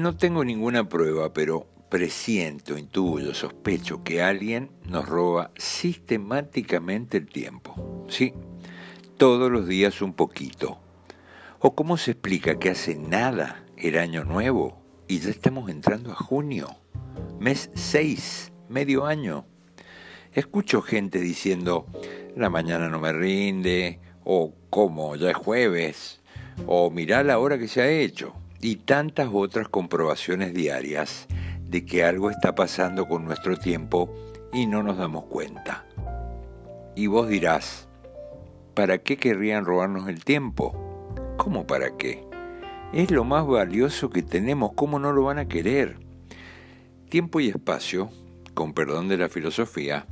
No tengo ninguna prueba, pero presiento, intuyo, sospecho que alguien nos roba sistemáticamente el tiempo. Sí, todos los días un poquito. ¿O cómo se explica que hace nada el año nuevo y ya estamos entrando a junio? Mes 6, medio año. Escucho gente diciendo, la mañana no me rinde, o cómo, ya es jueves, o mirá la hora que se ha hecho, y tantas otras comprobaciones diarias de que algo está pasando con nuestro tiempo y no nos damos cuenta. Y vos dirás, ¿para qué querrían robarnos el tiempo? ¿Cómo para qué? Es lo más valioso que tenemos, ¿cómo no lo van a querer? Tiempo y espacio, con perdón de la filosofía,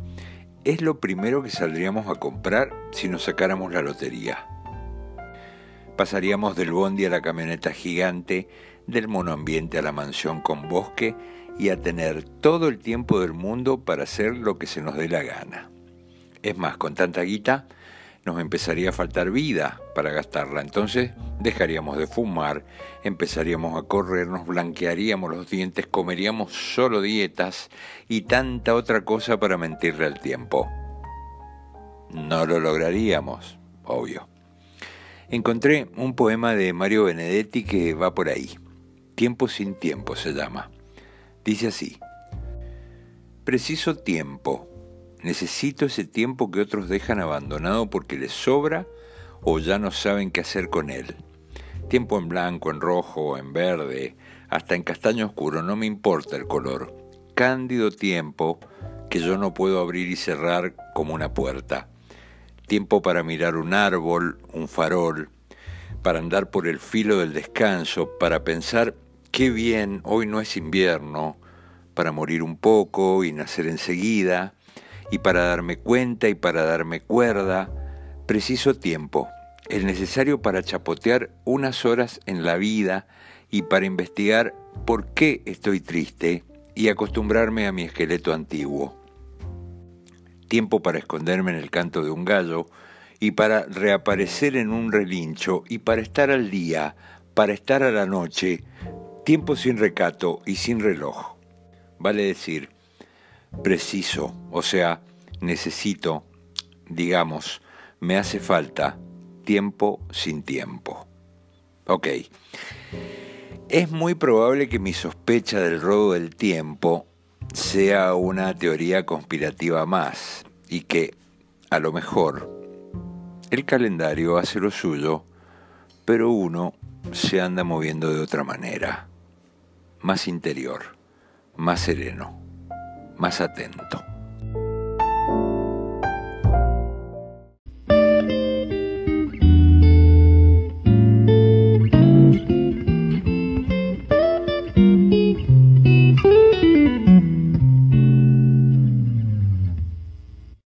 es lo primero que saldríamos a comprar si nos sacáramos la lotería. Pasaríamos del bondi a la camioneta gigante, del monoambiente a la mansión con bosque y a tener todo el tiempo del mundo para hacer lo que se nos dé la gana. Es más, con tanta guita nos empezaría a faltar vida para gastarla, entonces dejaríamos de fumar, empezaríamos a correr, nos blanquearíamos los dientes, comeríamos solo dietas y tanta otra cosa para mentirle al tiempo. No lo lograríamos, obvio. Encontré un poema de Mario Benedetti que va por ahí. Tiempo sin tiempo se llama. Dice así, preciso tiempo, necesito ese tiempo que otros dejan abandonado porque les sobra o ya no saben qué hacer con él. Tiempo en blanco, en rojo, en verde, hasta en castaño oscuro, no me importa el color. Cándido tiempo que yo no puedo abrir y cerrar como una puerta. Tiempo para mirar un árbol, un farol, para andar por el filo del descanso, para pensar Qué bien, hoy no es invierno, para morir un poco y nacer enseguida, y para darme cuenta y para darme cuerda, preciso tiempo, el necesario para chapotear unas horas en la vida y para investigar por qué estoy triste y acostumbrarme a mi esqueleto antiguo. Tiempo para esconderme en el canto de un gallo y para reaparecer en un relincho y para estar al día, para estar a la noche, Tiempo sin recato y sin reloj. Vale decir, preciso, o sea, necesito, digamos, me hace falta tiempo sin tiempo. Ok. Es muy probable que mi sospecha del robo del tiempo sea una teoría conspirativa más y que, a lo mejor, el calendario hace lo suyo, pero uno se anda moviendo de otra manera más interior, más sereno, más atento.